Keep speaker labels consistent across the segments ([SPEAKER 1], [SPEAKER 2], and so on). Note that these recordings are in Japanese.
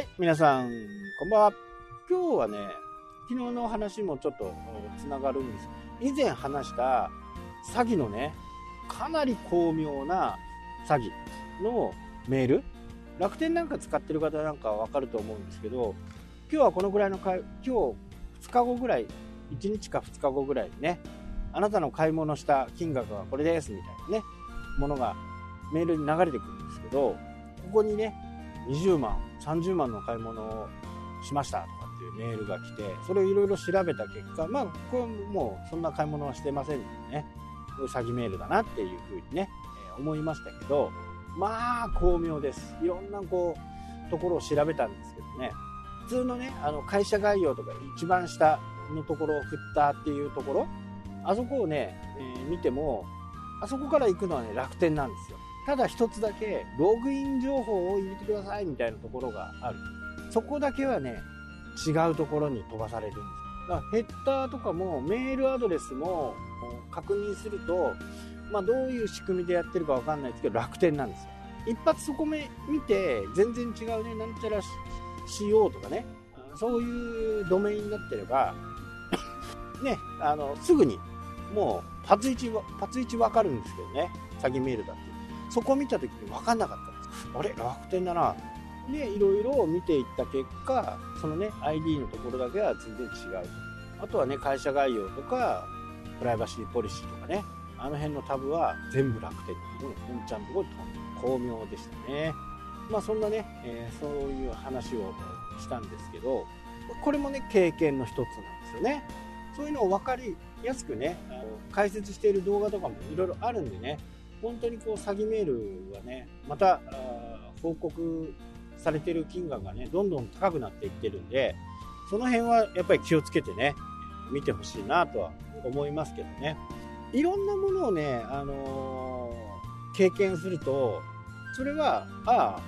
[SPEAKER 1] はい、皆さん、こんばんは。今日はね、昨日の話もちょっとつながるんです。以前話した詐欺のね、かなり巧妙な詐欺のメール、楽天なんか使ってる方なんかわかると思うんですけど、今日はこのぐらいのか、今日2日後ぐらい、1日か2日後ぐらいにね、あなたの買い物した金額はこれですみたいなね、ものがメールに流れてくるんですけど、ここにね、20万、30万の買い物をしましたとかっていうメールが来て、それをいろいろ調べた結果、まあ、これもうそんな買い物はしてませんのでね、ういう詐欺メールだなっていうふうにね、えー思いましたけど、まあ、巧妙です。いろんなこう、ところを調べたんですけどね、普通のね、あの会社概要とか一番下のところを振ったっていうところ、あそこをね、えー見ても、あそこから行くのはね、楽天なんですよ。ただ一つだけ、ログイン情報を入れてくださいみたいなところがある。そこだけはね、違うところに飛ばされるんです。だからヘッダーとかもメールアドレスも確認すると、まあ、どういう仕組みでやってるかわかんないですけど、楽天なんですよ。一発そこめ見て、全然違うね、なんちゃら CO とかね、そういうドメインになってれば、ね、あの、すぐに、もう、パツイチは、パツイチわかるんですけどね、詐欺メールだって。そこを見た時に分かんなかったんです。あれ？楽天だな。で、いろいろ見ていった結果、そのね、ID のところだけは全然違う。あとはね、会社概要とか、プライバシーポリシーとかね、あの辺のタブは全部楽天っていうの本ちゃんのとこに飛んで巧妙でしたね。まあそんなね、えーそういう話をしたんですけど、これもね、経験の一つなんですよね。そういうのを分かりやすくね、解説している動画とかもいろいろあるんでね、本当にこう詐欺メールがね、また報告されてる金額がね、どんどん高くなっていってるんで、その辺はやっぱり気をつけてね、見てほしいなとは思いますけどね。いろんなものをね、あのー経験すると、それは、ああ、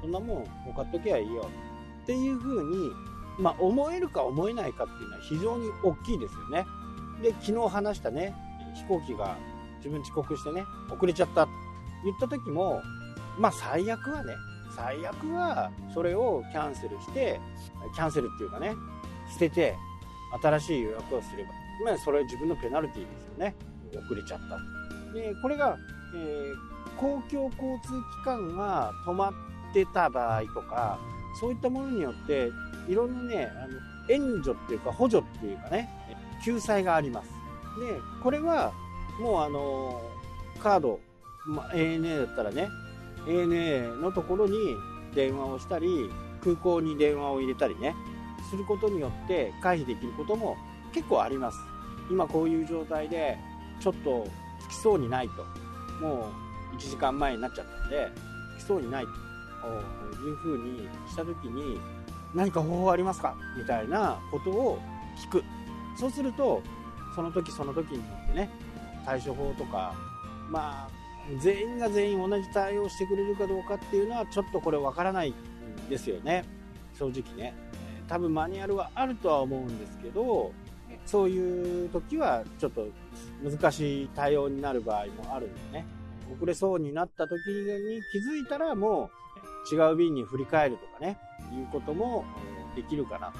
[SPEAKER 1] そんなもん、もう買っときゃいいよっていうふうに、まあ、思えるか思えないかっていうのは非常に大きいですよね。で、昨日話したね、飛行機が自分遅刻してね、遅れちゃったって言った時も、まあ最悪はね、最悪はそれをキャンセルして、キャンセルっていうかね、捨てて新しい予約をすれば、まあそれは自分のペナルティーですよね。遅れちゃった。で、これが、えー公共交通機関が止まってた場合とか、そういったものによって、いろんなね、あの援助っていうか補助っていうかね、救済があります。で、これはもうあの、カード、ま、ANA だったらね、ANA のところに電話をしたり、空港に電話を入れたりね、することによって回避できることも結構あります。今こういう状態で、ちょっと着きそうにないと。もう1時間前になっちゃったんで、着きそうにないというふうにしたときに、何か方法ありますか？みたいなことを聞く。そうすると、その時その時によってね、対処法とか、まあ、全員が全員同じ対応してくれるかどうかっていうのは、ちょっとこれわからないんですよね。正直ね。多分マニュアルはあるとは思うんですけど、そういう時はちょっと難しい対応になる場合もあるんでね。遅れそうになった時に気づいたらもう違う便に振り返るとかね、いうこともできるかな。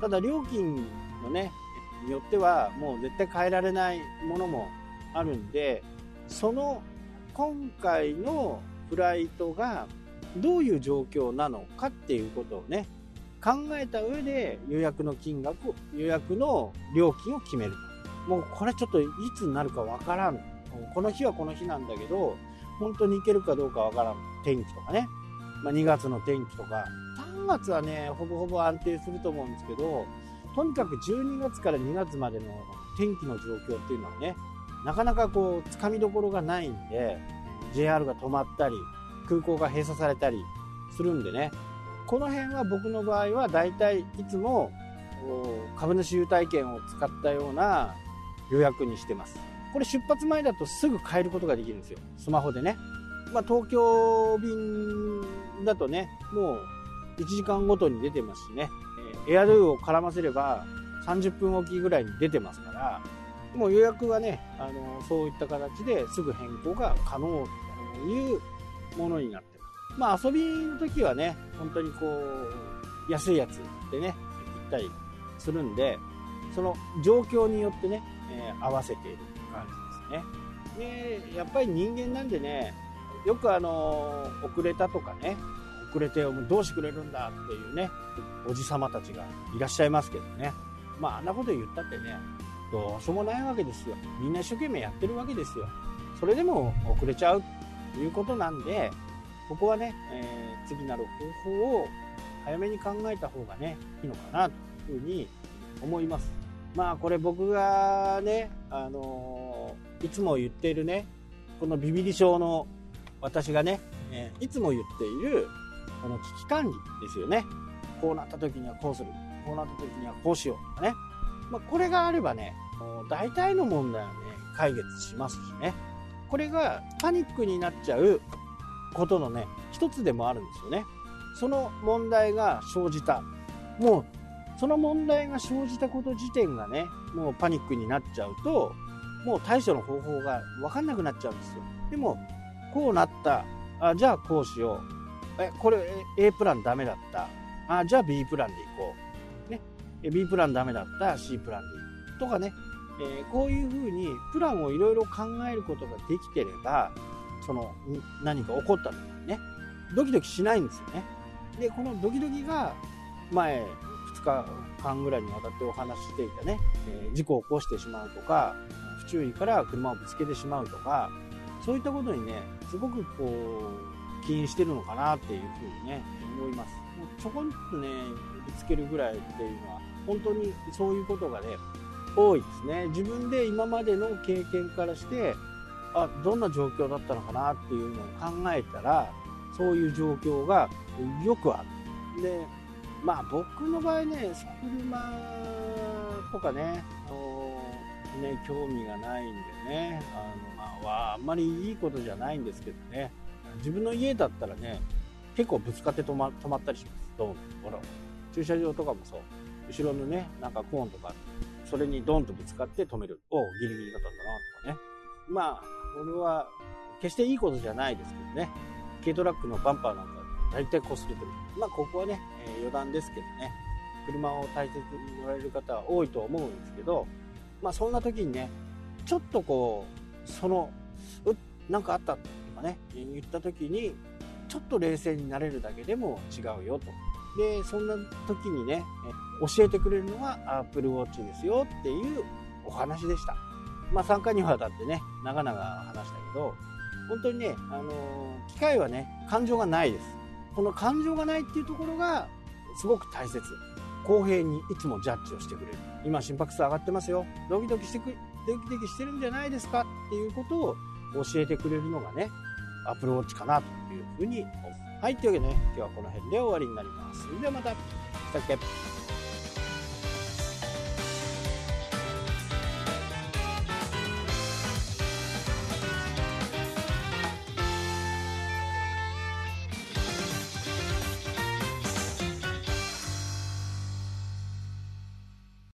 [SPEAKER 1] ただ料金のね、によってはもう絶対変えられないものもあるんで、その今回のフライトがどういう状況なのかっていうことをね、考えた上で予約の金額、予約の料金を決めると。もうこれちょっといつになるかわからん。この日はこの日なんだけど、本当に行けるかどうかわからん。天気とかね。まあ、2月の天気とか。3月はね、ほぼほぼ安定すると思うんですけど、とにかく12月から2月までの天気の状況っていうのはね、なかなかこう、つかみどころがないんで、JR が止まったり、空港が閉鎖されたりするんでね、この辺は僕の場合は大体いつも株主優待券を使ったような予約にしてます。これ出発前だとすぐ変えることができるんですよ。スマホでね。まあ東京便だとね、もう1時間ごとに出てますしね、エアドゥを絡ませれば30分おきぐらいに出てますから、もう予約はね、あのそういった形ですぐ変更が可能というものになってます。まあ遊びの時はね、本当にこう、安いやつでね、行ったりするんで、その状況によってね、えー、合わせている感じですね。で、やっぱり人間なんでね、よくあの、遅れたとかね、遅れてどうしてくれるんだっていうね、おじさまたちがいらっしゃいますけどね。まあ、あんなこと言ったってね、どうしようもないわけですよ。みんな一生懸命やってるわけですよ。それでも遅れちゃうということなんで、ここはね、えー、次なる方法を早めに考えた方がね、いいのかなというふうに思います。まあこれ僕がね、あのー、いつも言っているね、このビビリ症の私がね、えー、いつも言っているこの危機管理ですよね。こうなった時にはこうする。こうなった時にはこうしようとかね。まあ、これがあればね、大体の問題はね、解決しますしね。これがパニックになっちゃうことのね、一つでもあるんですよね。その問題が生じた。もう、その問題が生じたこと自体がね、もうパニックになっちゃうと、もう対処の方法が分かんなくなっちゃうんですよ。でも、こうなった。あ、じゃあこうしよう。え、これ A プランダメだった。あ、じゃあ B プランでいこう。B プランダメだった。C プランでいい。とかね。えー、こういうふうにプランをいろいろ考えることができてれば、その何か起こった時にね、ドキドキしないんですよね。で、このドキドキが前2日間ぐらいにわたってお話ししていたね、えー、事故を起こしてしまうとか、不注意から車をぶつけてしまうとか、そういったことにね、すごくこう、起因してるのかなっていうふうにね、思います。もうちょこんとね、ぶつけるぐらいっていうのは、本当にそういうことがね、多いですね。自分で今までの経験からして、あ、どんな状況だったのかなっていうのを考えたら、そういう状況がよくある。で、まあ僕の場合ね、車とかね、ね、興味がないんでね、あの、まあ、あんまりいいことじゃないんですけどね、自分の家だったらね、結構ぶつかって止ま止まったりします。どんほら、駐車場とかもそう。後ろのね、なんかコーンとか、それにドンとぶつかって止める。おギリギリだったんだな、とかね。まあ、これは、決していいことじゃないですけどね。軽トラックのバンパーなんか大体擦れてる。まあ、ここはね、えー、余談ですけどね、車を大切に乗られる方は多いと思うんですけど、まあ、そんな時にね、ちょっとこう、その、うなんかあったとかね、言った時に、ちょっと冷静になれるだけでも違うよと。で、そんな時にね、教えてくれるのは Apple Watch ですよっていうお話でした。まあ、3回にわたってね、長々話したけど、本当にね、あの、機械はね、感情がないです。この感情がないっていうところが、すごく大切。公平にいつもジャッジをしてくれる。今心拍数上がってますよ。ドキドキしてく、ドキドキしてるんじゃないですか？っていうことを教えてくれるのがね、アプローチかなというふうに思う。はい、というわけでね、今日はこの辺で終わりになります。それではまた。したっけ